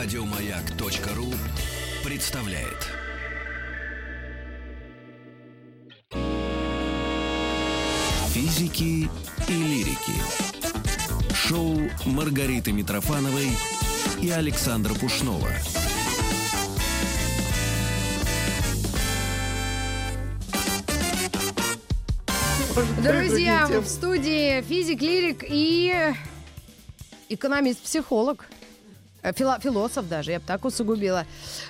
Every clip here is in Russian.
Радиомаяк.ру представляет. Физики и лирики. Шоу Маргариты Митрофановой и Александра Пушнова. Друзья, в студии физик, лирик и экономист-психолог. Э, фило- философ даже, я бы так усугубила.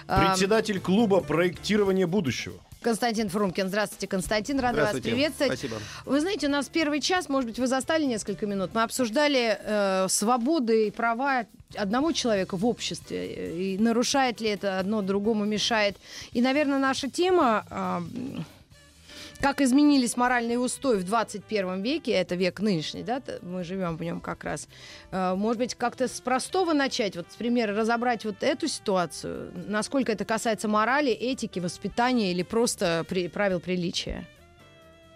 Председатель клуба проектирования будущего. Константин Фрумкин. Здравствуйте, Константин. Рада вас приветствовать. Спасибо. Вы знаете, у нас первый час, может быть, вы застали несколько минут. Мы обсуждали э, свободы и права одного человека в обществе. э, И нарушает ли это одно другому мешает. И, наверное, наша тема... а, как изменились моральные устои в 21 веке, это век нынешний, да, мы живем в нем как раз. Э, Может быть, как-то с простого начать, вот с примера разобрать вот эту ситуацию, насколько это касается морали, этики, воспитания или просто при- правил приличия.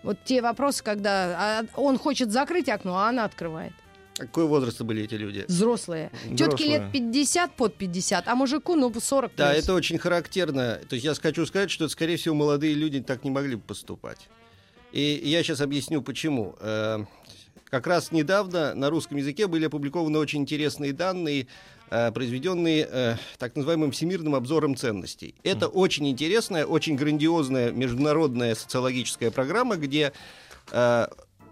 Вот те вопросы, когда а, он хочет закрыть окно, а она открывает. Какой возраста были эти люди? Взрослые. Тетки Взрослые. лет 50 под 50, а мужику, ну, 40 Да, плюс. это очень характерно. То есть я хочу сказать, что, скорее всего, молодые люди так не могли бы поступать. И я сейчас объясню, почему. Э, Как раз недавно на русском языке были опубликованы очень интересные данные, э, произведенные э, так называемым всемирным обзором ценностей. Это очень интересная, очень грандиозная международная социологическая программа, где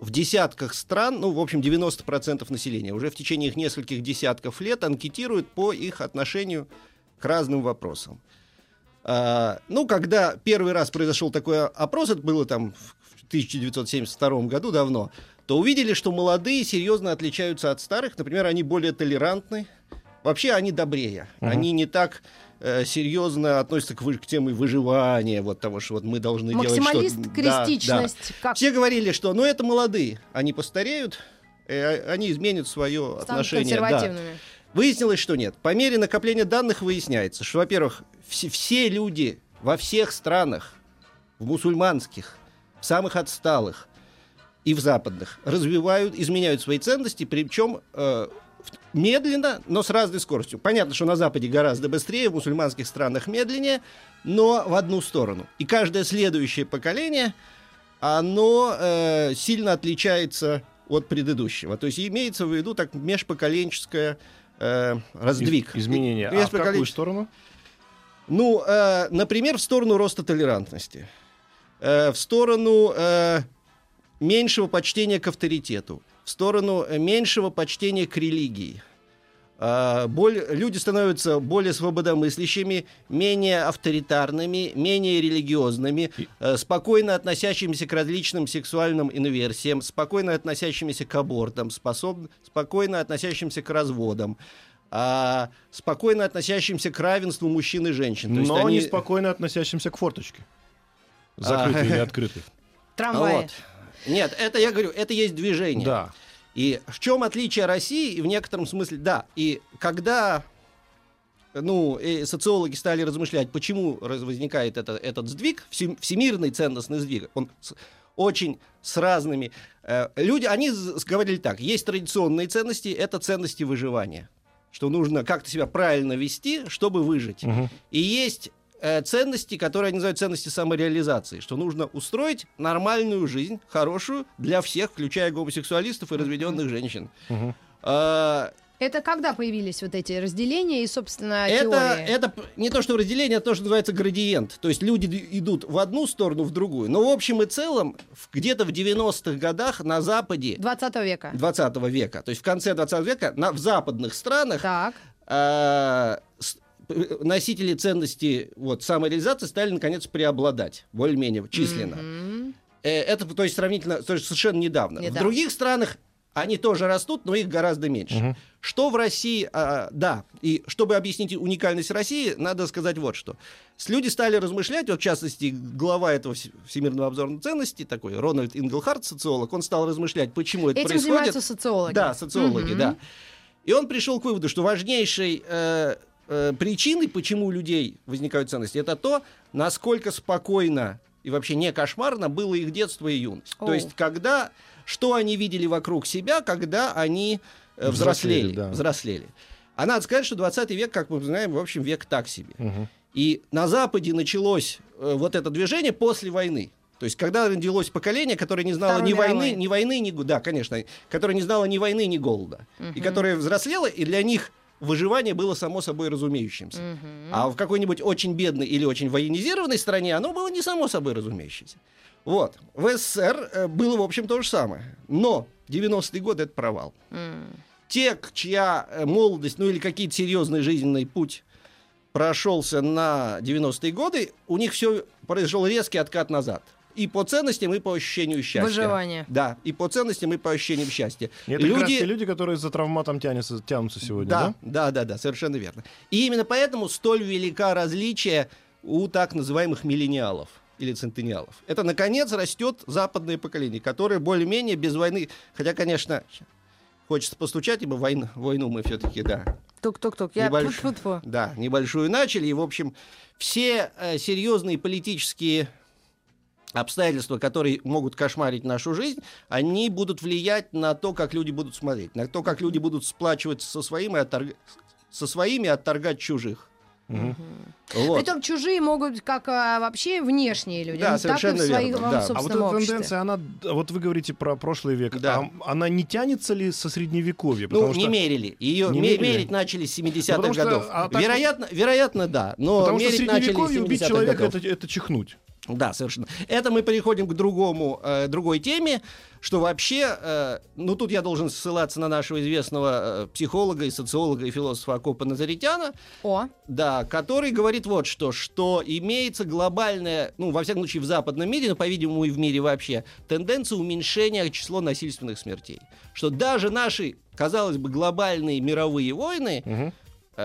в десятках стран, ну, в общем, 90% населения уже в течение их нескольких десятков лет анкетируют по их отношению к разным вопросам. А, ну, когда первый раз произошел такой опрос, это было там в 1972 году давно, то увидели, что молодые серьезно отличаются от старых. Например, они более толерантны. Вообще они добрее. Они не так э, серьезно относятся к, вы- к теме выживания, вот того, что вот мы должны делать Максималист, что-то. Да, да. крестичность. Как Все говорили, что ну это молодые, они постареют, э, они изменят свое станут отношение. Да. консервативными. Выяснилось, что нет. По мере накопления данных выясняется, что, во-первых, все, все люди во всех странах, в мусульманских, в самых отсталых и в западных, развивают, изменяют свои ценности, причем э, медленно, но с разной скоростью. Понятно, что на Западе гораздо быстрее, в мусульманских странах медленнее, но в одну сторону. И каждое следующее поколение, оно э, сильно отличается от предыдущего. То есть имеется в виду так межпоколенческое э, раздвиг. Из- изменения. А в какую сторону? Ну, э, например, в сторону роста толерантности, э, в сторону э, меньшего почтения к авторитету, в сторону э, меньшего почтения к религии. А, боль- люди становятся более свободомыслящими, менее авторитарными, менее религиозными, э, спокойно относящимися к различным сексуальным инверсиям, спокойно относящимися к абортам, способ- спокойно относящимся к разводам, а, спокойно относящимся к равенству мужчин и женщин. То Но они- неспокойно относящимся к форточке. Закрытой А. или открытой. Трамваи. Вот. Нет, это я говорю, это есть движение. Да. И в чем отличие России? И в некотором смысле, да. И когда ну, и социологи стали размышлять, почему возникает это, этот сдвиг, всем- всемирный ценностный сдвиг, он с- очень с разными... э, люди, они говорили так, есть традиционные ценности, это ценности выживания, что нужно как-то себя правильно вести, чтобы выжить. И есть э, ценности, которые они называют ценности самореализации, что нужно устроить нормальную жизнь, хорошую для всех, включая гомосексуалистов и разведенных женщин. А, Это когда появились вот эти разделения и, собственно, это, теории? это не то, что разделение, а то, что называется градиент. То есть люди идут в одну сторону, в другую. Но в общем и целом, где-то в 90-х годах на Западе 20 века. 20 века, то есть в конце 20 века, на, в западных странах Так. п- носители ценностей вот, самореализации стали, наконец, преобладать более-менее численно. Э, Это, то есть, сравнительно, то есть совершенно недавно. Недавно. В других странах они тоже растут, но их гораздо меньше. Что в России, а, да, и чтобы объяснить уникальность России, надо сказать вот что. Люди стали размышлять, вот в частности, глава этого вс- Всемирного обзора ценностей, такой Рональд Инглхарт, социолог, он стал размышлять, почему это Этим происходит. занимаются социологи. Да, социологи, Мгм. да. И он пришел к выводу, что важнейшей э, э, причиной, почему у людей возникают ценности, это то, насколько спокойно и вообще не кошмарно было их детство и юность. О. То есть, когда, что они видели вокруг себя, когда они э, взрослели. Взрослели, да. взрослели. А надо сказать, что 20 век, как мы знаем, в общем, век так себе. Мгм. И на Западе началось э, вот это движение после войны. То есть, когда родилось поколение, которое не знало Второй ни войны, мировой. ни войны, ни да, конечно, которое не знало ни войны, ни голода, и которое взрослело, и для них выживание было само собой разумеющимся. А в какой-нибудь очень бедной или очень военизированной стране оно было не само собой разумеющимся. Вот. В СССР э, было, в общем, то же самое. Но 90-е годы — это провал. Те, к- чья э, молодость, ну или какие-то серьезный жизненный путь прошелся на 90-е годы, у них все произошел резкий откат назад. И по ценностям, и по ощущению счастья. Выживание. Да, и по ценностям, и по ощущениям счастья. И это как раз те люди, которые за травматом тянутся, тянутся сегодня, да? Да, да, да, да, совершенно верно. И именно поэтому столь велика различие у так называемых миллениалов или центениалов. Это, наконец, растет западное поколение, которое более-менее без войны, хотя, конечно, хочется постучать, ибо войн- войну мы все-таки, да, Тук-тук-тук. Я Небольш- тьфу-тьфу-тьфу. да, небольшую начали, и, в общем, все э, серьезные политические обстоятельства, которые могут кошмарить нашу жизнь, они будут влиять на то, как люди будут смотреть, на то, как люди будут сплачивать со своими, и отторг- со своими и отторгать чужих. Вот. Притом чужие могут как а, вообще внешние люди, Да, ну, так и в совершенно своем верно, да. А вот эта обществе. тенденция, она, вот вы говорите про прошлый век, Да. а она не тянется ли со средневековья? Ну, Потому не что- мерили. Ее Не ме- мерили? мерить начали с 70-х Потому что, годов. а так- вероятно, вероятно, да. Но Потому что в мерить начали с средневековье убить 70-х человека это, это чихнуть. Да, совершенно. Это мы переходим к другому, э, другой теме, что вообще, э, ну тут я должен ссылаться на нашего известного э, психолога и социолога и философа Акопа Назаритяна, О, да, который говорит вот что, что имеется глобальная, ну, во всяком случае, в западном мире, но, по-видимому, и в мире вообще, тенденция уменьшения числа насильственных смертей. Что даже наши, казалось бы, глобальные мировые войны, Мгм.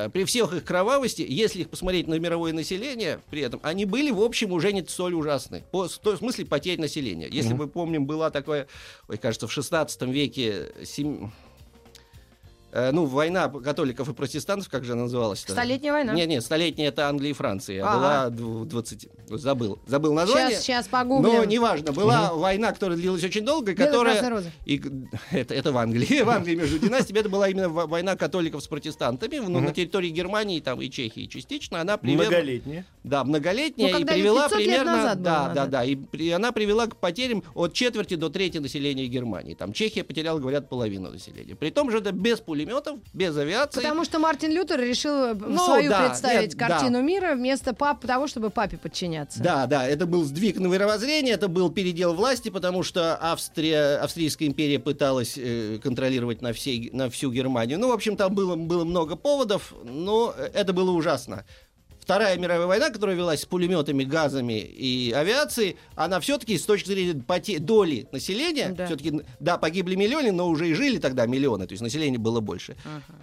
Э, при всех их кровавости, если их посмотреть на мировое население, при этом, они были, в общем, уже не столь ужасны. По, в том смысле потерь населения. Если мы помним, была такая, ой, кажется, в 16 веке... сем- э, ну, война католиков и протестантов, как же она называлась? Столетняя война. Нет, нет, столетняя это Англия и Франция. А Ага. была дв- 20... Забыл. Забыл название. Сейчас, сейчас погуглим. Но неважно, была война, которая длилась очень долго, и которая... И, это, это в Англии. В Англии между династиями это была именно во- война католиков с протестантами. Ну, на территории Германии там, и Чехии частично. Она примерно... Многолетние. Да, многолетняя Ну, и привела 500 лет примерно... да, да, да. И при- она привела к потерям от четверти до трети населения Германии. Там Чехия потеряла, говорят, половину населения. При том же это без пулеметов, без авиации. Потому что Мартин Лютер решил э, Ну, свою да, представить нет, да. картину мира вместо пап того, чтобы папе подчиняться. Да, да, это был сдвиг на мировоззрение, это был передел власти, потому что Австрия, Австрийская империя пыталась э, контролировать на, всей, на всю Германию. Ну, в общем, там было, было много поводов, но это было ужасно. Вторая мировая война, которая велась с пулеметами, газами и авиацией, она все-таки с точки зрения поте- доли населения, Да. все-таки, да, погибли миллионы, но уже и жили тогда миллионы, то есть население было больше,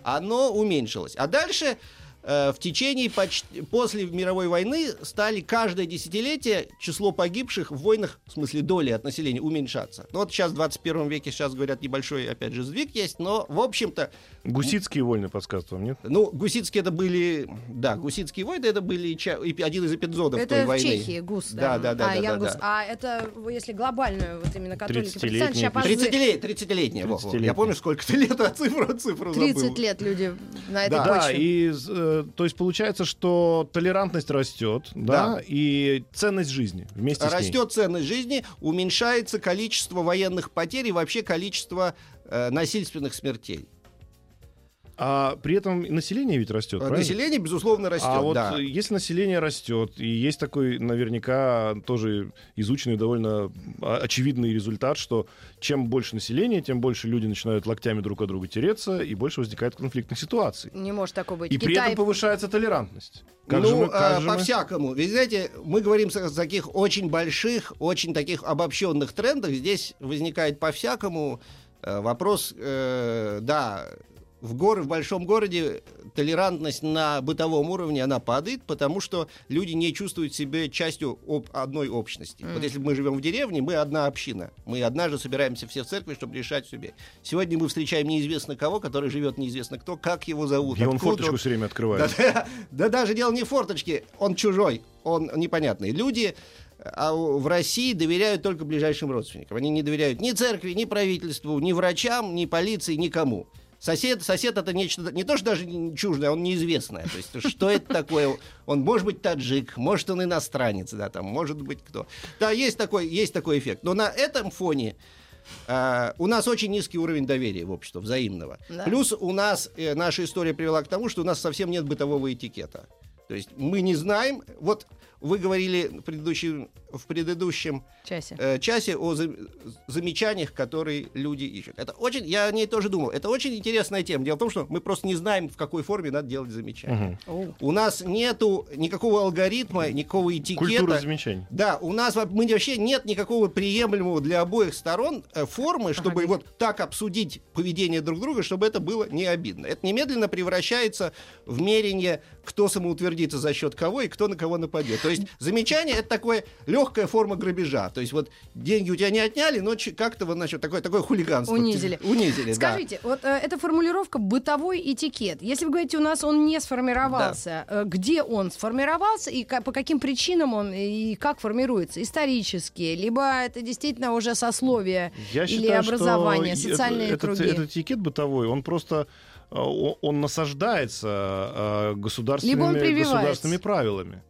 оно уменьшилось. А дальше в течение почти после мировой войны стали каждое десятилетие число погибших в войнах, в смысле доли от населения, уменьшаться. Ну вот сейчас в 21 веке, сейчас говорят, небольшой, опять же, сдвиг есть, но, в общем-то, Гусицкие войны подсказывают вам, нет? ну, гусицкие это были, да, гусицкие войны, это были ча- один из эпизодов той Это в войны. Чехии, ГУС. Да, да, да, а, да, Ян да, Гус. да. А это, если глобальную, вот именно католики, 30-летние протестанты, сейчас, эпизоды. пожалуйста, 30 30-летняя, во, во. 30-летняя. я помню, сколько ты лет, а цифру, цифру 30 забыл. лет люди на этой Да. Да, почве. и э, то есть получается, что толерантность растет, да, Да. и ценность жизни вместе с ней. Растет ценность жизни, уменьшается количество военных потерь и вообще количество э, насильственных смертей. А при этом население ведь растет, А правильно? Население, безусловно, растет. А вот да. э, если население растет, и есть такой наверняка тоже изученный довольно а, очевидный результат, что чем больше населения, тем больше люди начинают локтями друг от друга тереться, и больше возникает конфликтных ситуаций. Не может такого быть. И при Китай... этом повышается толерантность. Как ну, же мы, как а, же мы- по-всякому. Ведь, знаете, мы говорим о таких очень больших, очень таких обобщенных трендах. Здесь возникает по-всякому э, вопрос, э, да, в, гор, в большом городе толерантность на бытовом уровне, она падает, потому что люди не чувствуют себя частью об- одной общности. Вот если мы живем в деревне, мы одна община. Мы однажды собираемся все в церкви, чтобы решать себе. Сегодня мы встречаем неизвестно кого, который живет неизвестно кто, как его зовут. И он форточку все время открывает. да, да, да даже дело не в форточке, он чужой, он непонятный. Люди а в России доверяют только ближайшим родственникам. Они не доверяют ни церкви, ни правительству, ни врачам, ни полиции, никому. Сосед, сосед это нечто, не то, что даже чуждое, он неизвестное. То есть, что это такое? Он может быть таджик, может он иностранец, да, там, может быть кто. Да, есть такой, есть такой эффект. Но на этом фоне а, у нас очень низкий уровень доверия в общество, взаимного. Да. Плюс у нас э, наша история привела к тому, что у нас совсем нет бытового этикета. То есть мы не знаем, вот вы говорили в предыдущем, в предыдущем Часе. э, часе о за- замечаниях, которые люди ищут. Это очень, я о ней тоже думал. Это очень интересная тема. Дело в том, что мы просто не знаем, в какой форме надо делать замечания. Оу. У нас нету никакого алгоритма, никакого этикета. Культура замечаний. Да, у нас мы вообще нет никакого приемлемого для обоих сторон э, формы, чтобы Ага. вот так обсудить поведение друг друга, чтобы это было не обидно. Это немедленно превращается в мерение, кто самоутвердится за счет кого и кто на кого нападет. То есть замечание это такое легкая форма грабежа. То есть вот деньги у тебя не отняли, но как-то вот значит такое такое хулиганство. Унизили. Унизили, да. Скажите, вот э, эта формулировка бытовой этикет. Если вы говорите, у нас он не сформировался, э, где он сформировался и ка- по каким причинам он и как формируется? Исторически, либо это действительно уже сословие Я или считаю, образование, социальные это- круги? Этот, этикет бытовой, он просто э, он насаждается э, государственными, Либо он государственными правилами.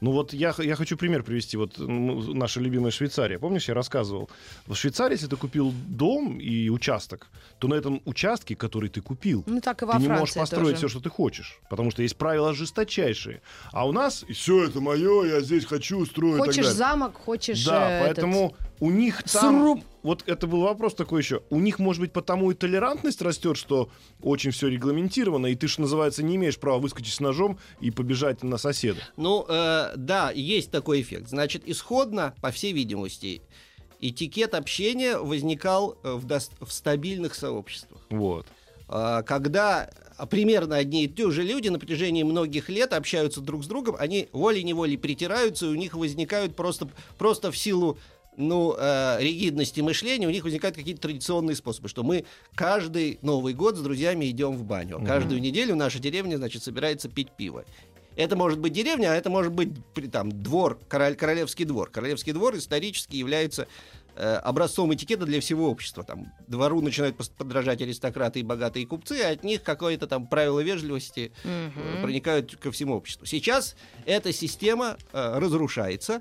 Ну вот я, я хочу пример привести. Вот ну, наша любимая Швейцария. Помнишь, я рассказывал? В Швейцарии, если ты купил дом и участок, то на этом участке, который ты купил, Ну так и во ты не можешь построить тоже. все, что ты хочешь. Потому что есть правила жесточайшие. А у нас все это мое, я здесь хочу так Хочешь замок, хочешь Да, э, этот, поэтому у них там... сруб. Вот это был вопрос такой еще. У них, может быть, потому и толерантность растет, что очень все регламентировано, и ты же, называется, не имеешь права выскочить с ножом и побежать на соседа. Ну, э, да, есть такой эффект. Значит, исходно, по всей видимости, этикет общения возникал э, в, дос- в стабильных сообществах. Вот. А, Когда примерно одни и те же люди на протяжении многих лет общаются друг с другом, они волей-неволей притираются, и у них возникают просто, просто в силу ну, э, ригидности мышления, у них возникают какие-то традиционные способы, что мы каждый Новый год с друзьями идем в баню. а Каждую неделю наша деревня, значит, собирается пить пиво. Это может быть деревня, а это может быть там двор, король, королевский двор. Королевский двор исторически является э, образцом этикета для всего общества. Там двору начинают подражать аристократы и богатые купцы, а от них какое-то там правило вежливости э, проникают ко всему обществу. Сейчас эта система э, разрушается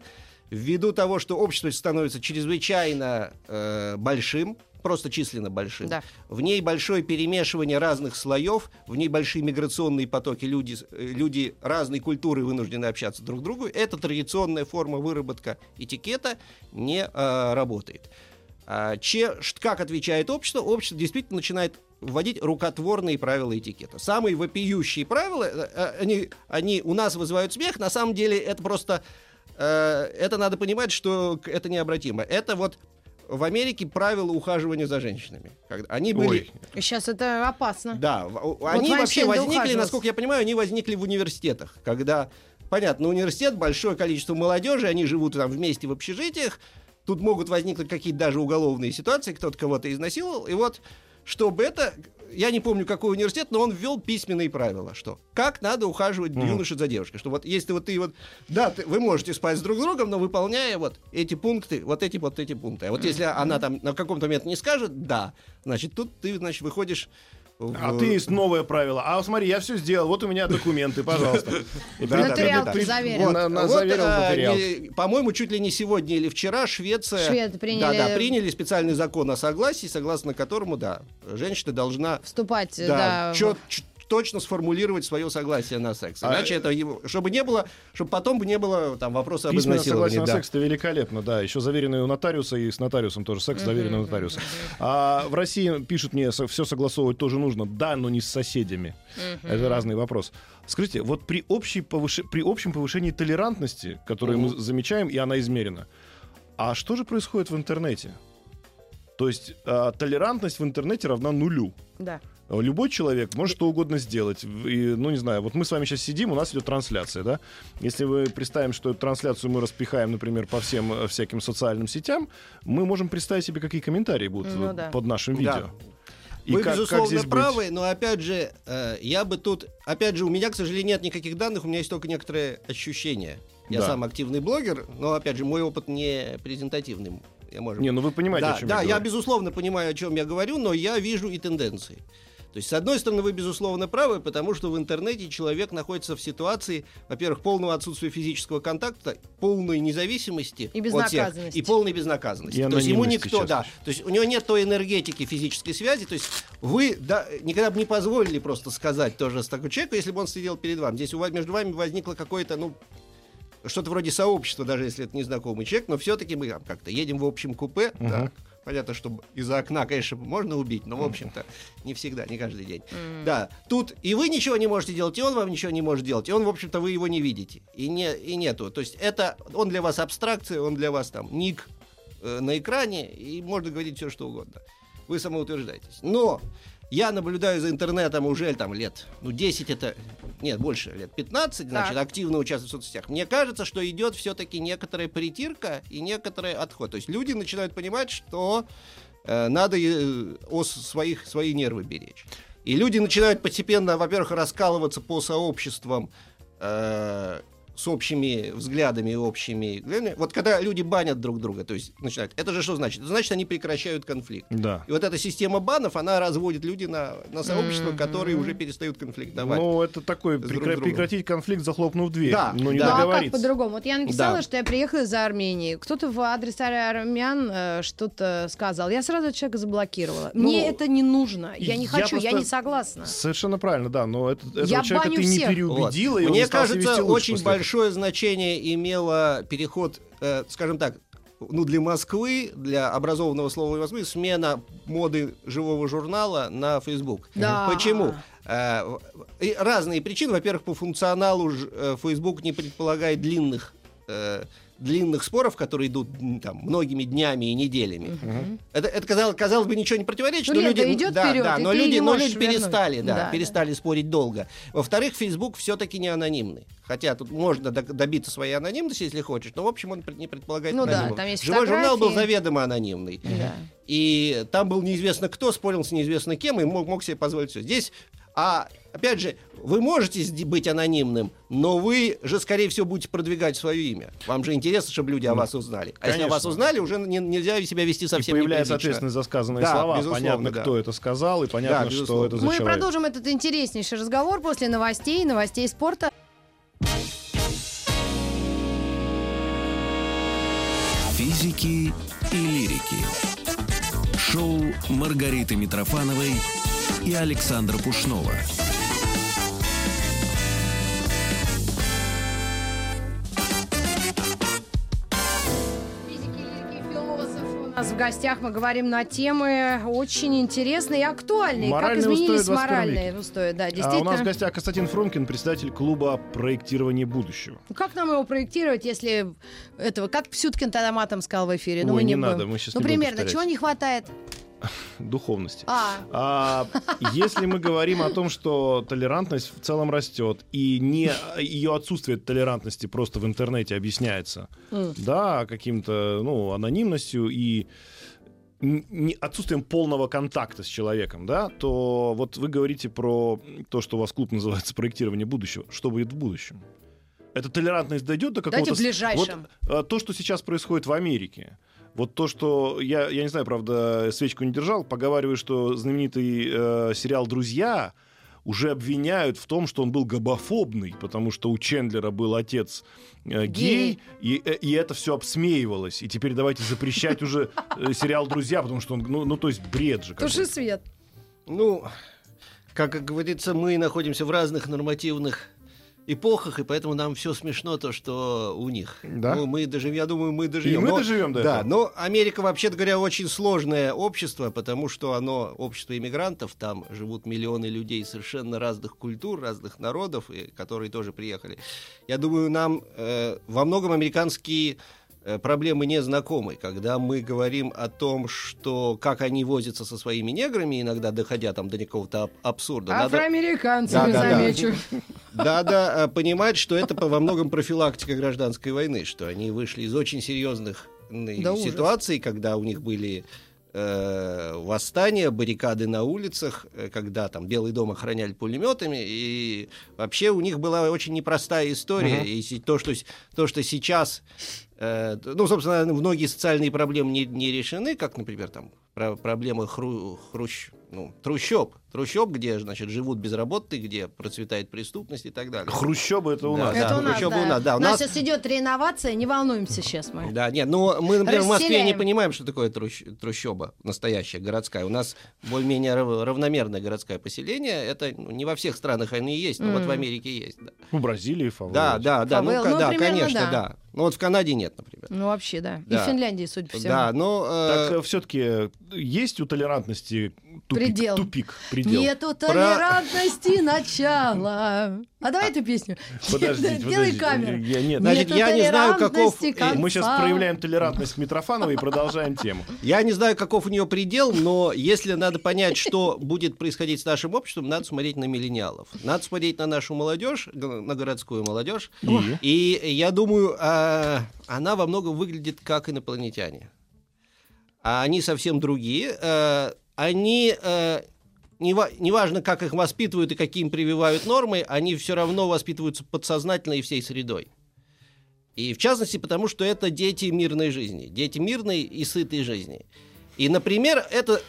ввиду того, что общество становится чрезвычайно э, большим, просто численно большим. Да. В ней большое перемешивание разных слоев, в ней большие миграционные потоки, люди, э, люди разной культуры вынуждены общаться друг с другом. Эта традиционная форма выработка этикета не э, работает. А, че, как отвечает общество? Общество действительно начинает вводить рукотворные правила этикета. Самые вопиющие правила, э, э, они, они у нас вызывают смех, на самом деле это просто, э, это надо понимать, что это необратимо. Это вот в Америке правила ухаживания за женщинами. Они были... Ой, Сейчас это опасно. Да, в- они вообще возникли, ухаживался. насколько я понимаю, они возникли в университетах, когда, понятно, университет, большое количество молодежи, они живут там вместе в общежитиях, тут могут возникнуть какие-то даже уголовные ситуации, кто-то кого-то изнасиловал, и вот, чтобы это, я не помню, какой университет, но он ввел письменные правила, что как надо ухаживать юноше за девушкой, что вот если вот ты вот, да, ты- вы можете спать с друг с другом, но выполняя вот эти пункты, вот эти вот эти пункты, а вот если она там на каком-то момент не скажет, да, значит, тут ты, значит, выходишь в- А ты есть новое правило. А смотри, я все сделал. Вот у меня документы, пожалуйста. Нотариал заверил. А, По-моему, чуть ли не сегодня или вчера Швеция... Приняли- Да, да, приняли специальный закон о согласии, согласно которому, да, женщина должна... Вступать, Да, точно сформулировать свое согласие на секс. А, Иначе это его... Чтобы не было... Чтобы потом бы не было там вопроса об Письменное изнасиловании. согласие на да. секс это великолепно, да. Еще заверенный у нотариуса и с нотариусом тоже секс заверенный у нотариуса. А в России пишут мне, все согласовывать тоже нужно. Да, но не с соседями. Это разный вопрос. Скажите, вот при, общей повыше- при общем повышении толерантности, которую мы замечаем, и она измерена, а что же происходит в интернете? То есть а, толерантность в интернете равна нулю. Да. Любой человек может что угодно сделать. И, ну, не знаю, вот мы с вами сейчас сидим, у нас идет трансляция, да? Если вы представим, что эту трансляцию мы распихаем, например, по всем э, всяким социальным сетям, мы можем представить себе, какие комментарии будут Ну да. под нашим Да. видео. И Вы, как- как безусловно, здесь быть? правы, но опять же, э, я бы тут, опять же, у меня, к сожалению, нет никаких данных, у меня есть только некоторые ощущения. Я Да. сам активный блогер, но опять же, мой опыт не презентативный. Я, может, Не, ну вы понимаете, да, о чем да, я я говорю. безусловно понимаю, о чем я говорю, но я вижу и тенденции. То есть, с одной стороны, вы, безусловно, правы, потому что в интернете человек находится в ситуации, во-первых, полного отсутствия физического контакта, полной независимости И от всех, безнаказанности. и полной безнаказанности. И то есть ему никто, сейчас да, то есть у него нет той энергетики физической связи, то есть вы да, никогда бы не позволили просто сказать тоже с такой человеку, если бы он сидел перед вами. Здесь у вас, между вами возникло какое-то, ну, что-то вроде сообщества, даже если это незнакомый человек, но все-таки мы там как-то едем в общем купе, так, понятно, что из-за окна, конечно, можно убить, но, в общем-то, не всегда, не каждый день. Да, тут и вы ничего не можете делать, и он вам ничего не может делать, и он, в общем-то, вы его не видите, и, не, и нету. То есть это, он для вас абстракция, он для вас там ник э, на экране, и можно говорить все, что угодно. Вы самоутверждаетесь. Но я наблюдаю за интернетом уже там лет, ну, 10 это, нет, больше, лет 15, значит, Так. активно участвую в соцсетях. Мне кажется, что идет все-таки некоторая притирка и некоторый отход. То есть люди начинают понимать, что э, надо э, о своих, свои нервы беречь. И люди начинают постепенно, во-первых, раскалываться по сообществам э, с общими взглядами и общими... Вот когда люди банят друг друга, то есть начинают... Это же что значит? Это значит, они прекращают конфликт. Да. И вот эта система банов, она разводит людей на, на сообщества, которые уже перестают конфликтовать. Ну, это такой, друг прекра- другом. прекратить конфликт, захлопнув дверь. Да, но не да. Ну а как по-другому? Вот я написала, Да. что я приехала из Армении. Кто-то в адрес армян э, что-то сказал. Я сразу человека заблокировала. Ну, Мне это не нужно. Я не я хочу, я просто- не согласна. Совершенно правильно, да, но это, этого Я человека ты всех. не переубедила, Вот. и он Мне не стал себя кажется, вести лучше очень этого. Большое значение имело переход, э, скажем так, ну, для Москвы, для образованного слова Москвы, смена моды живого журнала на Facebook. Да. Почему? Э, разные причины. Во-первых, по функционалу э, Facebook не предполагает длинных э, длинных споров, которые идут там многими днями и неделями. Это, это казалось, казалось бы, ничего не противоречит, Ну, но люди, идет да, вперед, да, но люди, но люди перестали, да, Да, перестали спорить долго. Во-вторых, Facebook все-таки не анонимный. Хотя тут можно добиться своей анонимности, если хочешь, но в общем он не предполагает Ну да, анонимность. там есть Живой журнал был заведомо анонимный. Да. И там был неизвестно кто, спорил с неизвестно кем и мог, мог себе позволить все. Здесь, а опять же, вы можете быть анонимным, но вы же, скорее всего, будете продвигать свое имя. Вам же интересно, чтобы люди о вас узнали. А если о вас конечно. узнали, уже не- нельзя себя вести И совсем появляется неприлично. ответственность за сказанные Да, слова. безусловно, Понятно, да. кто это сказал, и понятно, Да, что это за Мы человек. продолжим этот интереснейший разговор после новостей, новостей спорта. Физики и лирики. Шоу Маргариты Митрофановой и Александра Пушнова. Нас в гостях мы говорим на темы очень интересные и актуальные. Моральные как изменились устои 21 моральные устои. Да, А действительно. у нас в гостях Константин Фрумкин, председатель клуба проектирования будущего. Ну, Как нам его проектировать, если этого, как Псюткин тогда матом сказал в эфире? ну, Ой, мы не будем. надо, мы щас Ну, не будем примерно, повторять. чего не хватает? Духовности. А, А, если мы говорим о том, что толерантность в целом растет, и не ее отсутствие толерантности просто в интернете объясняется, М. да, каким-то, ну, анонимностью и не- отсутствием полного контакта с человеком, да, то вот вы говорите про то, что у вас клуб называется проектирование будущего. Что будет в будущем? Эта толерантность дойдет до какого-то... В с- ближайшем. Вот, а, то, что сейчас происходит в Америке, вот то, что я, я не знаю, правда, свечку не держал, поговариваю, что знаменитый э, сериал «Друзья» уже обвиняют в том, что он был гомофобный, потому что у Чендлера был отец э, гей, и, э, и это все обсмеивалось. И теперь давайте запрещать уже э, сериал «Друзья», потому что он, ну, ну то есть бред же. туши свет. Ну, как говорится, мы находимся в разных нормативных эпохах, и поэтому нам все смешно то, что у них. Да? Ну, мы доживем, я думаю, мы доживем. И мы Но- доживем до Да, этого. но Америка, вообще-то говоря, очень сложное общество, потому что оно общество иммигрантов, там живут миллионы людей совершенно разных культур, разных народов, и, которые тоже приехали. Я думаю, нам э, во многом американские проблемы не знакомы, когда мы говорим о том, что как они возятся со своими неграми, иногда доходя там до какого-то аб- абсурда. Надо- Афроамериканцами, Да, да, замечу. надо э, понимать, что это во многом профилактика гражданской войны, что они вышли из очень серьезных ужас. ситуаций, когда у них были э, восстания, баррикады на улицах, э, когда там Белый дом охраняли пулеметами, и вообще у них была очень непростая история. Мгм. И то, что, то, что сейчас Э, ну, собственно, многие социальные проблемы не, не решены, как, например, там про проблемы хру, хрущ, ну, трущоб, трущоб, где, значит, живут безработные, где процветает преступность и так далее. Хрущобы это у Да, нас. да. Это у нас, да. у нас, да, у У нас нас- сейчас идет реновация, не волнуемся сейчас мы. Да, нет, ну мы, например, в Москве не Расселяем. понимаем, что такое трущ- трущоба настоящая, городская. У нас более-менее рав- равномерное городское поселение. Это ну, не во всех странах они и есть, но вот в Америке есть. Да, В Бразилии фаворит. да, да, да, ну, Фавел, ка- ну, да, примерно конечно, да. да. Ну вот в Канаде нет, например. Ну, вообще, да. И Да. в Финляндии, судя по всему. Да, но... э, Так все-таки есть у толерантности тупик? Предел. Тупик, предел. Нету толерантности начала. А давай эту песню. Подождите, Делай подождите. камеру. Я, нет, Значит, я не знаю, каков- э, мы сейчас конца. проявляем толерантность к Митрофановой и продолжаем тему. Я не знаю, каков у нее предел, но если надо понять, что будет происходить с нашим обществом, надо смотреть на миллениалов. Надо смотреть на нашу молодежь, на городскую молодежь. И? И я думаю, а, она во многом выглядит как инопланетяне. А они совсем другие. Э, Они, э, нева- неважно, как их воспитывают и какие им прививают нормы, они все равно воспитываются подсознательно и всей средой. И в частности, потому что это дети мирной жизни, дети мирной и сытой жизни. И, например, это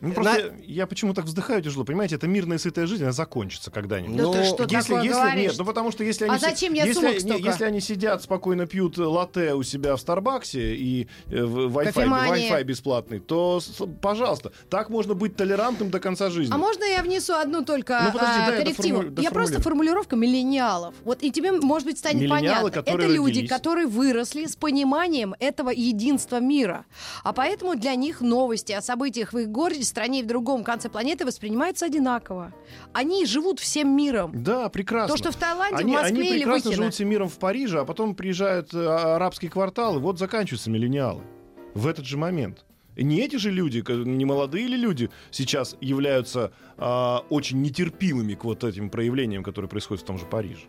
Ну, просто я, я почему так вздыхаю тяжело. Понимаете, это мирная сытая жизнь, она закончится когда-нибудь. Да Ну, ты что если, такое если, говоришь? нет, ну потому что если А они, си- зачем я если, не, если они сидят спокойно пьют латте у себя в Старбаксе и э, Wi-Fi, Кофемания. Wi-Fi бесплатный, то, пожалуйста, так можно быть толерантным до конца жизни. А можно я внесу одну только Ну, подожди, а, дай я коррективу? доформулирую- я просто формулировка миллениалов. Вот и тебе, может быть, станет Миллениалы, понятно. Это люди, родились. которые выросли с пониманием этого единства мира. А поэтому для них новости о событиях в их городе, стране и в другом конце планеты воспринимаются одинаково. Они живут всем миром. Да, прекрасно. То, что в Таиланде, они, в Москве они или прекрасно Выхино. живут всем миром в Париже, а потом приезжают э, арабский квартал, и вот заканчиваются миллениалы. В этот же момент. Не эти же люди, не молодые ли люди сейчас являются а, очень нетерпимыми к вот этим проявлениям, которые происходят в том же Париже?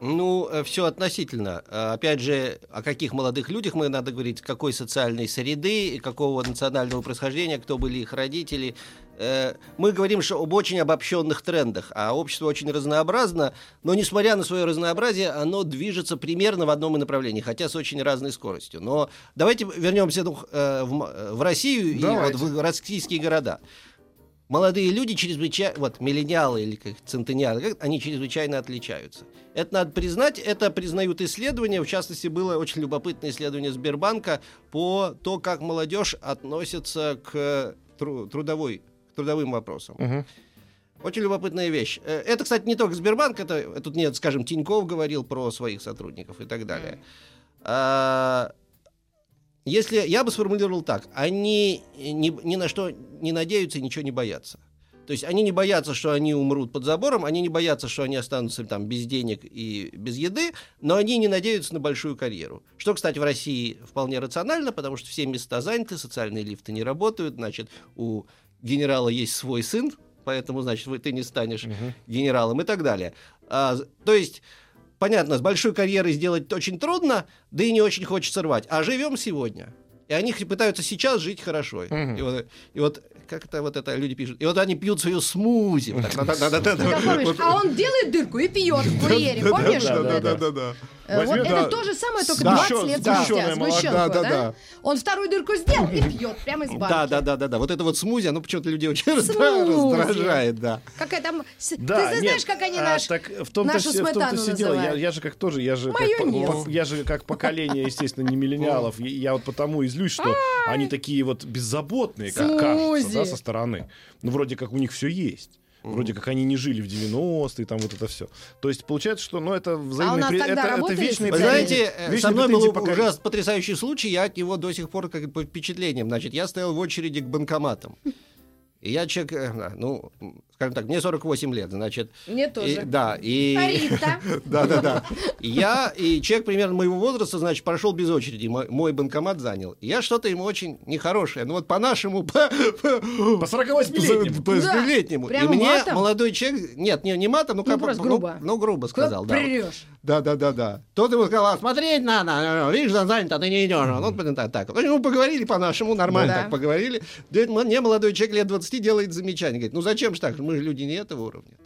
Ну, все относительно. Э, Опять же, о каких молодых людях мы надо говорить, какой социальной среды, и какого национального происхождения, кто были их родители. Э, Мы говорим что об очень обобщенных трендах, а общество очень разнообразно, но несмотря на свое разнообразие, оно движется примерно в одном направлении, хотя с очень разной скоростью. Но давайте вернемся ну, э, в э, Россию и Давайте. вот в российские города. Молодые люди чрезвычайно, вот миллениалы или как центениалы, они чрезвычайно отличаются. Это надо признать, это признают исследования. В частности, было очень любопытное исследование Сбербанка по то, как молодежь относится к тру- трудовой, к трудовым вопросам. Мгм. Очень любопытная вещь. Э, Это, кстати, не только Сбербанк, это тут нет, скажем, Тиньков говорил про своих сотрудников и так далее. А, Если я бы сформулировал так, они ни, ни на что не надеются и ничего не боятся. То есть они не боятся, что они умрут под забором, они не боятся, что они останутся там без денег и без еды, но они не надеются на большую карьеру. Что, кстати, в России вполне рационально, потому что все места заняты, социальные лифты не работают, значит, у генерала есть свой сын, поэтому, значит, вы, ты не станешь генералом и так далее. А, то есть, понятно, с большой карьерой сделать очень трудно, да и не очень хочется рвать. А живем сегодня. И они пытаются сейчас жить хорошо. Мгм. И, вот, и вот как это вот это люди пишут. И вот они пьют свою смузи. А он делает дырку и пьет в курьере, помнишь? да, да, да, да. Э, Вот Возьмет, это да, то же самое, только да, 20 лет да, спустя. сгущенное молоко. Сгущенку, Да, да, да? да. Он вторую дырку сделал и пьет прямо из банки. Да, да, да, да, да. Вот это вот смузи, оно почему-то людей очень раздражает, да. Какая там... Да, ты нет, знаешь, как они а, наш... так в том-то, нашу все- в том-то сметану дело. Я, я же как тоже, я же как, по- я же как поколение, естественно, не миллениалов. И Я вот потому и злюсь, что они такие вот беззаботные, как кажется, да, со стороны. Ну, вроде как у них все есть. Вроде как они не жили в 90-е, там вот это все. То есть получается, что ну, это взаимные... нас пре- тогда это, это вечные Вы знаете, э, вечные со мной был пока- ужасно потрясающий случай, я от него до сих пор как по впечатлениям. Значит, я стоял в очереди к банкоматам. И я человек, э, ну, скажем так, мне 48 лет, значит. Мне и- тоже. да, и... Арита. Да, да, да. Я и человек примерно моего возраста, значит, прошел без очереди. Мой, мой банкомат занял. И я что-то ему очень нехорошее. Ну вот по-нашему, по, по, По 48-летнему. по Да, 40-летнему. И мне молодой человек, нет, не, не матом, ну, как просто ну, грубо. Ну, грубо сказал, да. Да, да, да, да. Тот ему сказал, «А, смотреть надо, видишь, занято, а ты не идешь. Ну, так, так. Ну, поговорили по-нашему, нормально так поговорили. Мне молодой человек лет 20 делает замечание. Говорит, ну зачем же так? Мы же люди не этого уровня.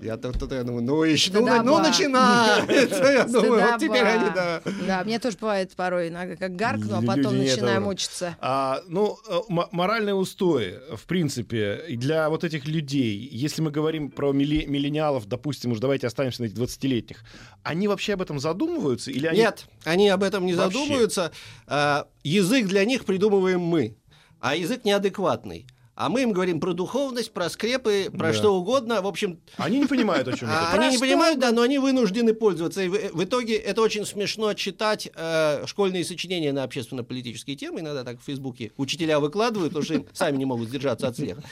Я то, то, я думаю, ну, еще, ну, ну, начинается. Я думаю, вот теперь они, да. Да, мне тоже бывает порой иногда как гаркну, а потом начинаю мучиться. А, ну, э, м- моральные устои, в принципе, для вот этих людей, если мы говорим про милли- миллениалов, допустим, уж давайте останемся на этих 20-летних, они вообще об этом задумываются? Или они... Нет, они об этом не Вообще. задумываются. А, язык для них придумываем мы, а язык неадекватный. А мы им говорим про духовность, про скрепы, про Да. что угодно. В общем, Они не понимают, о чем а, это. Про они не понимают, да, но они вынуждены пользоваться. И в, итоге это очень смешно читать э, школьные сочинения на общественно-политические темы. Иногда так в Фейсбуке учителя выкладывают, потому что сами не могут сдержаться от смеха.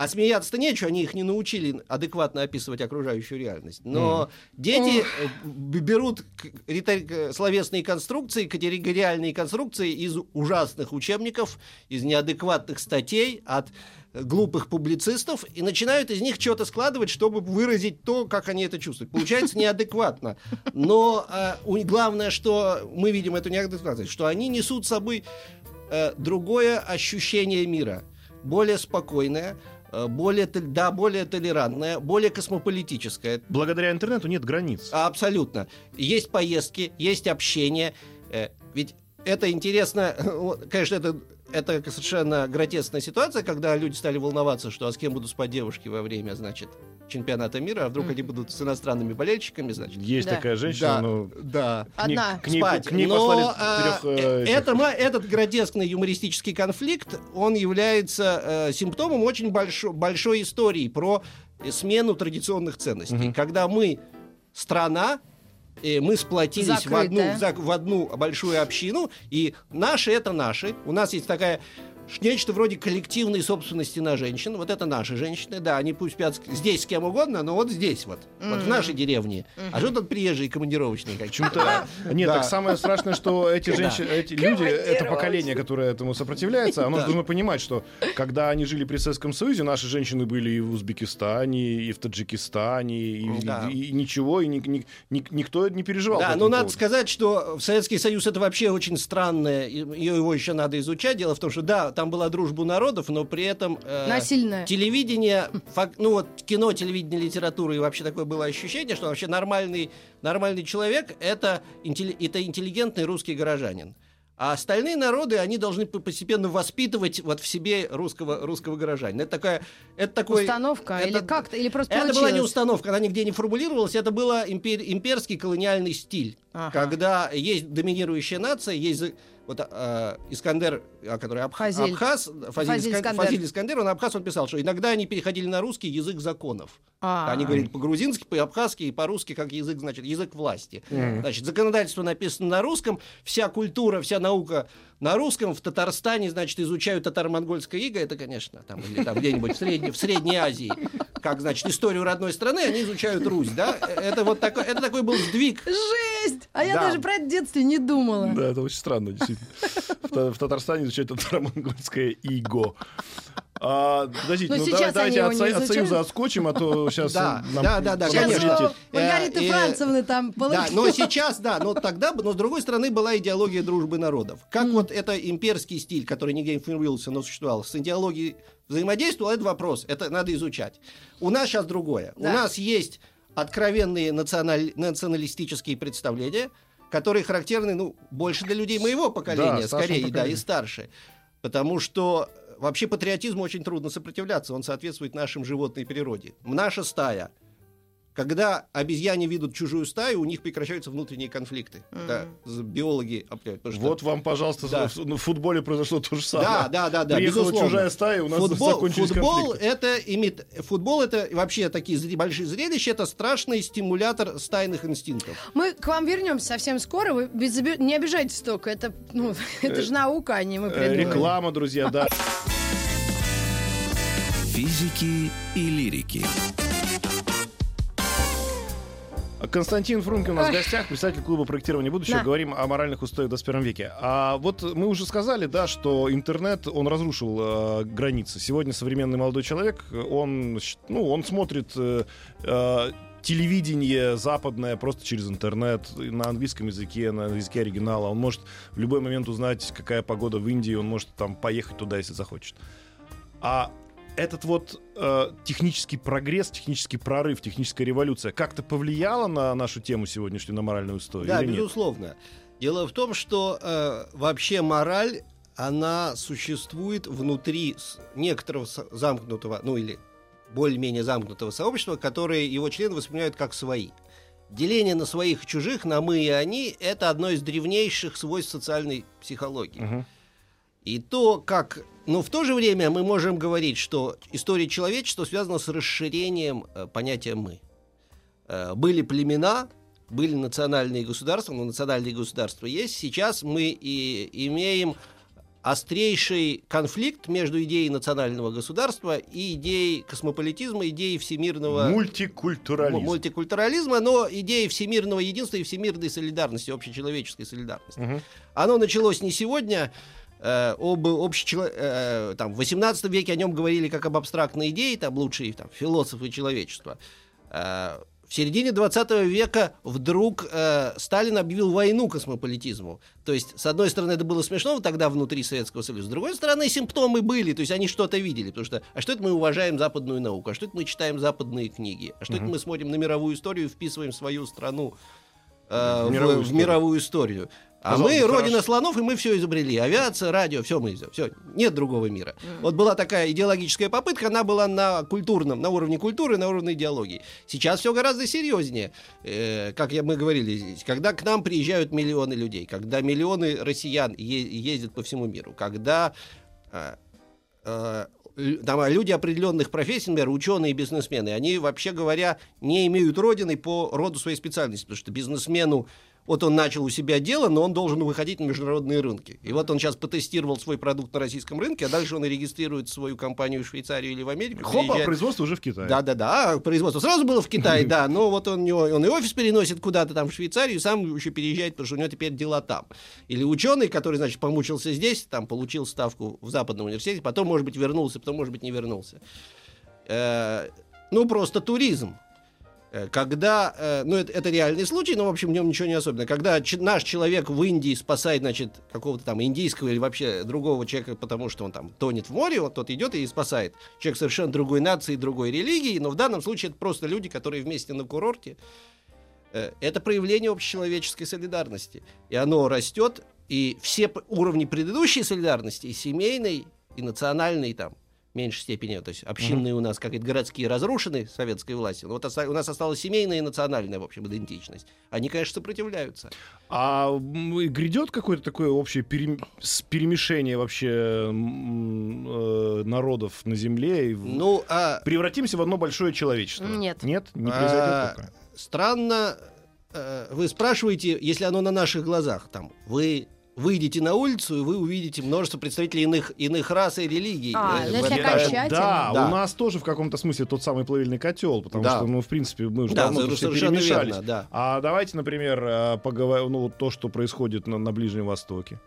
А смеяться-то нечего, они их не научили адекватно описывать окружающую реальность. Но дети э, б- берут ритори- э, словесные конструкции, категориальные конструкции из ужасных учебников, из неадекватных статей, от глупых публицистов и начинают из них что-то складывать, чтобы выразить то, как они это чувствуют. Получается неадекватно. Но э, главное, что мы видим эту неадекватность, что они несут с собой э, другое ощущение мира, более спокойное, более, тол- да, более толерантное, более космополитическое. Благодаря интернету нет границ. Абсолютно. Есть поездки, есть общение. Э, Ведь это интересно, вот, конечно, это, это совершенно гротескная ситуация, когда люди стали волноваться, что а с кем будут спать девушки во время, значит, чемпионата мира, а вдруг они будут с иностранными болельщиками, значит. Есть Да. такая женщина, но да. к ней, Одна. к ней, спать. к ней Но, послали а, трех, э, э, этих- это, этот гротескный юмористический конфликт, он является э, симптомом очень большой, большой истории про смену традиционных ценностей. Мгм. Когда мы страна, э, мы сплотились в одну, Закрытая. в одну большую общину, и наши это наши. У нас есть такая нечто вроде коллективной собственности на женщин. Вот это наши женщины, да, они пусть спят здесь с кем угодно, но вот здесь вот, вот в нашей деревне. А что тут приезжие командировочные какие-то? Почему-то... Нет, Да. так самое страшное, что эти Да. женщины, эти люди, это поколение, которое этому сопротивляется, оно Да. должно понимать, что когда они жили при Советском Союзе, наши женщины были и в Узбекистане, и в Таджикистане, и, Да. и- и ничего, и ни- ни- ни- никто не переживал. Да, но надо сказать, что Советский Союз это вообще очень странное, его еще надо изучать. Дело в том, что да, там была дружба народов, но при этом э, Насильная. телевидение, фак- ну вот кино, телевидение, литература, и вообще такое было ощущение, что вообще нормальный, нормальный человек это, интелли- это интеллигентный русский горожанин. А остальные народы, они должны по- постепенно воспитывать вот в себе русского, русского горожанина. Это такая, это такой... Установка это- или как-то, или просто Это была не получилось? установка, она нигде не формулировалась, это был имперский колониальный стиль. Ага. Когда есть доминирующая нация, есть вот а, Искандер, а, который абх- Фазиль. Абхаз, Фазиль, Фазиль Искан- Искандер. Фазиль Искандер, он Абхаз, он писал, что иногда они переходили на русский язык законов. А. Они говорили по-грузински, по-абхазски и по-русски, как язык, значит, язык власти. Значит, законодательство написано на русском, вся культура, вся наука на русском. В Татарстане, значит, изучают татаро-монгольское иго, это, конечно, там, или там где-нибудь в Средней, в Средней Азии, как, значит, историю родной страны, они изучают Русь, да? Это вот такой, это такой был сдвиг. Жесть! А я Да. даже про это в детстве не думала. Да, это очень странно, действительно. В, Та- в Татарстане изучают татаро-монгольское иго. А, подождите, ну давай- давайте от, от. Союза отскочим, а то сейчас Да, нам да, да, да, конечно. Маргариты Э, э, Францевны там Да, но сейчас, да, но тогда, но с другой стороны была идеология дружбы народов. Как вот это имперский стиль, который нигде не формировался, но существовал, с идеологией взаимодействовал, это вопрос, это надо изучать. У нас сейчас другое. У нас есть откровенные националь- националистические представления, которые характерны, ну, больше для людей моего поколения, Да, скорее, да, поколения. и старше. Потому что вообще патриотизму очень трудно сопротивляться, он соответствует нашим животной природе. Наша стая, когда обезьяне видят чужую стаю, у них прекращаются внутренние конфликты. Это з- биологи определяют. что- Вот вам, пожалуйста, Да. в, ну, в футболе произошло то же самое. Да, да, да, да. Приехала безусловно. чужая стая, у нас футбол, закончились футбол конфликты. это имит, футбол это вообще такие большие зрелища, это страшный стимулятор стайных инстинктов. Мы к вам вернемся совсем скоро. Вы без не обижайтесь только. Это, ну, это же наука, а не мы Э, придумали. Реклама, друзья, да. Физики и лирики. Константин Фрункин у нас в гостях, представитель клуба проектирования будущего. Да. Говорим о моральных устоях в 21 веке. А вот мы уже сказали, да, что интернет, он разрушил э, границы. Сегодня современный молодой человек, он, ну, он смотрит э, э, телевидение западное просто через интернет, на английском языке, на языке оригинала. Он может в любой момент узнать, какая погода в Индии, он может там поехать туда, если захочет. А этот вот э, технический прогресс, технический прорыв, техническая революция как-то повлияла на нашу тему сегодняшнюю, на моральную историю? Да, или нет? безусловно. Дело в том, что э, вообще мораль, она существует внутри некоторого замкнутого, ну или более-менее замкнутого сообщества, которые его члены воспринимают как свои. Деление на своих и чужих, на мы и они, это одно из древнейших свойств социальной психологии. Мгм. И то, как... Но в то же время мы можем говорить, что история человечества связана с расширением э, понятия «мы». Э, были племена, были национальные государства, но национальные государства есть. Сейчас мы и имеем острейший конфликт между идеей национального государства и идеей космополитизма, идеей всемирного... Мультикультурализм. М- мультикультурализма, но идеей всемирного единства и всемирной солидарности, общечеловеческой солидарности. Мгм. Оно началось не сегодня. Э, об общечело- э, там, в 18 веке о нем говорили как об абстрактной идее, там лучшие там, философы человечества. Э, в середине 20 века вдруг э, Сталин объявил войну космополитизму. То есть, с одной стороны, это было смешно тогда внутри Советского Союза, с другой стороны, симптомы были, то есть они что-то видели. Потому что, а что это мы уважаем западную науку, а что это мы читаем западные книги, а что это мы смотрим на мировую историю и вписываем свою страну э, в, Мировую в историю. мировую историю. А мы бы, родина хорошо. слонов, и мы все изобрели. Авиация, радио, все мы все. Нет другого мира. Вот была такая идеологическая попытка, она была на культурном, на уровне культуры, на уровне идеологии. Сейчас все гораздо серьезнее. Э, как я, мы говорили здесь, когда к нам приезжают миллионы людей, когда миллионы россиян е- ездят по всему миру, когда э, э, там, а, люди определенных профессий, например, ученые и бизнесмены, они, вообще говоря, не имеют родины по роду своей специальности, потому что бизнесмену вот он начал у себя дело, но он должен выходить на международные рынки. И вот он сейчас потестировал свой продукт на российском рынке, а дальше он и регистрирует свою компанию в Швейцарию или в Америку. Хопа, приезжает- производство уже в Китае. да, да, да. а Производство сразу было в Китае, да. Но вот он, он и офис переносит куда-то там в Швейцарию, сам еще переезжает, потому что у него теперь дела там. Или ученый, который, значит, помучился здесь, там получил ставку в Западном университете, потом, может быть, вернулся, потом, может быть, не вернулся. Э, ну, просто туризм. Э, Когда, э, ну это, это реальный случай, но в общем в нем ничего не особенного. Когда наш человек в Индии спасает, значит, какого-то там индийского или вообще другого человека, потому что он там тонет в море, вот тот идет и спасает. Человек совершенно другой нации, другой религии, но в данном случае это просто люди, которые вместе на курорте. Э, Это проявление общечеловеческой солидарности. И оно растет, и все уровни предыдущей солидарности, и семейной, и национальной там, меньшей степени, то есть общинные у нас, как и городские, разрушены советской властью. Но вот оста- у нас осталась семейная и национальная, в общем, идентичность. Они, конечно, сопротивляются. А грядет какое-то такое общее перем- перемешение вообще м, э, народов на Земле? И в- Ну, а Превратимся в одно большое человечество? Нет. Нет? Не А, произойдет пока? странно, э, вы спрашиваете, если оно на наших глазах, там, вы выйдете на улицу, и вы увидите множество представителей иных, иных рас и религий. А, э, ну, этом- окончательно. Да, Да. у нас тоже в каком-то смысле тот самый плавильный котел, потому Да. что, ну, в принципе, мы уже Да, давно перемешались. верно, да. А давайте, например, э, поговорим, ну, вот то, что происходит на, на Ближнем Востоке.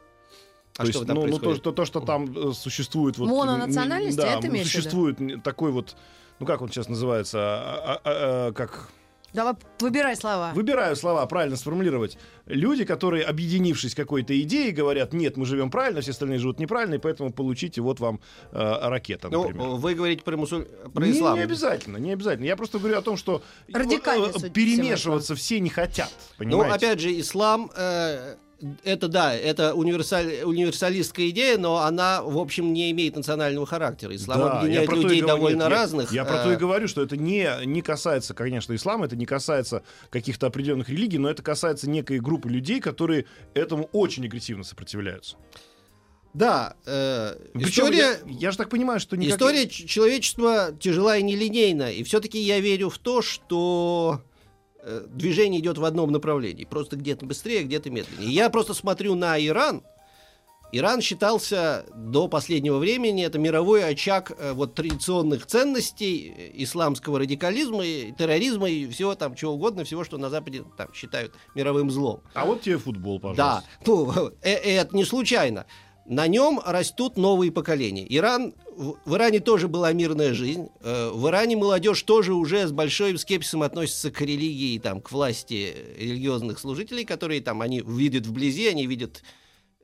А то что есть, там ну, ну, то, происходит? что, то, что там э, существует... Вот, Мононациональности, м, да, это существует такой вот... Ну, как он сейчас называется? А, а, а, а, как... Давай выбирай слова. Выбираю слова, правильно сформулировать. Люди, которые, объединившись какой-то идеей, говорят, нет, мы живем правильно, все остальные живут неправильно, и поэтому получите вот вам э, ракета, например. Ну, вы говорите про, мусуль... про Не, ислам. не обязательно, не обязательно. Я просто говорю о том, что Радикально, э, судя по перемешиваться все не хотят. Ну, Понимаете? опять же, ислам, э, это да, это универсаль- универсалистская идея, но она, в общем, не имеет национального характера. Ислам Да, я объединяет людей говорю, довольно нет, я- разных. Я, про то и э, говорю, что это не, не касается, конечно, ислама, это не касается каких-то определенных религий, но это касается некой группы людей, которые этому очень агрессивно сопротивляются. Да, э, Причем история, я, я же так понимаю, что никак- история человечества тяжела и нелинейна. И все-таки я верю в то, что движение идет в одном направлении. Просто где-то быстрее, где-то медленнее. Я просто смотрю на Иран. Иран считался до последнего времени это мировой очаг э, вот традиционных ценностей, э, исламского радикализма, и терроризма и всего там чего угодно, всего, что на Западе там считают мировым злом. А вот тебе футбол, Да, пожалуйста. ну, э- э- это не случайно. На нем растут новые поколения. Иран, в, Иране тоже была мирная жизнь. Э, в Иране молодежь тоже уже с большим скепсисом относится к религии, там, к власти религиозных служителей, которые там они видят вблизи, они видят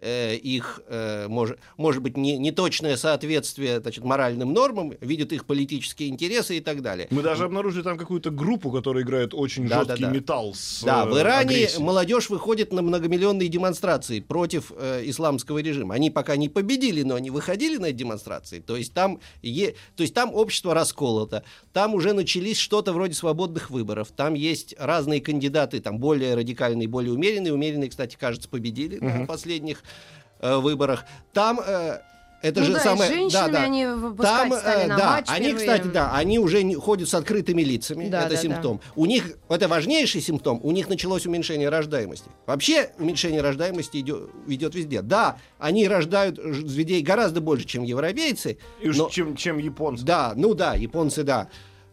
их, э, может, может быть, не, неточное соответствие значит, моральным нормам, видят их политические интересы и так далее. Мы даже обнаружили там какую-то группу, которая играет очень Да, жесткий да, да. металл с Да, в э, Иране агрессией. молодежь выходит на многомиллионные демонстрации против э, исламского режима. Они пока не победили, но они выходили на эти демонстрации. То есть там, е- то есть там общество расколото, там уже начались что-то вроде свободных выборов, там есть разные кандидаты, там более радикальные, более умеренные. Умеренные, кстати, кажется, победили на последних э, выборах. Там э, это Ну же да, самое... женщинами да, да. они Там, стали э, на да, матч они, впервые. кстати, да, они уже не- ходят с открытыми лицами, Да, это да, симптом. У них, это важнейший симптом, у них началось уменьшение рождаемости. Вообще уменьшение рождаемости идет, идет везде. Да, они рождают детей гораздо больше, чем европейцы. И уж но- чем, чем японцы. да, ну да, японцы, да.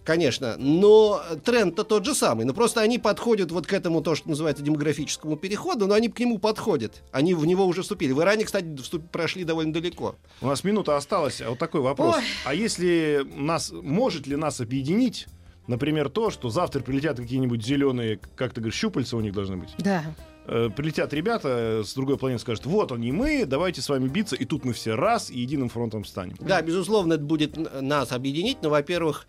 Конечно, но тренд-то тот же самый. Но просто они подходят вот к этому, то, что называется демографическому переходу, но они к нему подходят. Они в него уже вступили. В Иране, кстати, вступ- прошли довольно далеко. У нас минута осталась. А вот такой вопрос. Ой. А если нас, может ли нас объединить, например, то, что завтра прилетят какие-нибудь зеленые, как ты говоришь, щупальца у них должны быть? Да. Э, прилетят ребята с другой планеты, скажут, вот они мы, давайте с вами биться, и тут мы все раз и единым фронтом встанем. Да, безусловно, это будет нас объединить, но, во-первых,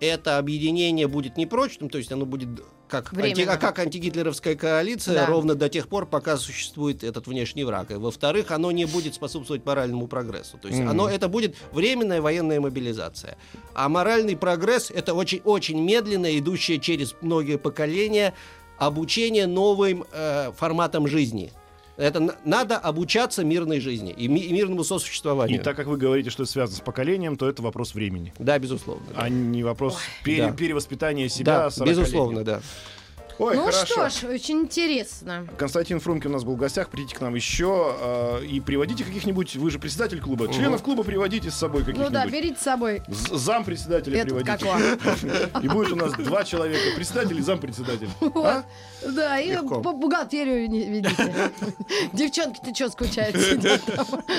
это объединение будет непрочным, то есть оно будет как, анти, а как антигитлеровская коалиция Да. ровно до тех пор, пока существует этот внешний враг. И, во-вторых, оно не будет способствовать моральному прогрессу. То есть Мгм. оно, это будет временная военная мобилизация. А моральный прогресс — это очень, очень медленно, идущее через многие поколения, обучение новым э, форматам жизни. Это на- надо обучаться мирной жизни и, ми- и мирному И сосуществованию. так как вы говорите, что это связано с поколением, то это вопрос времени, Да, безусловно. а не вопрос пере- Да. перевоспитания себя. Да, 40-летнего. безусловно, да. Ой, ну хорошо. что ж, очень интересно. Константин Фрумкин у нас был в гостях. Придите к нам еще э, и приводите каких-нибудь. Вы же председатель клуба. Членов клуба приводите с собой Ну каких-нибудь. да, берите с собой З- Зам председателя этот приводите. И будет у нас два человека: председатель и зам председатель. Вот. Да, и бухгалтерию не ведите. Девчонки, ты что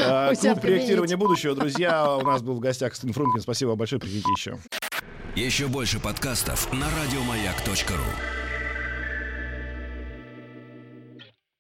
А, в Клуб проектирования будущего. Друзья, у нас был в гостях Константин Фрумкин. Спасибо большое. Приходите еще. Еще больше подкастов на радиомаяк.ру.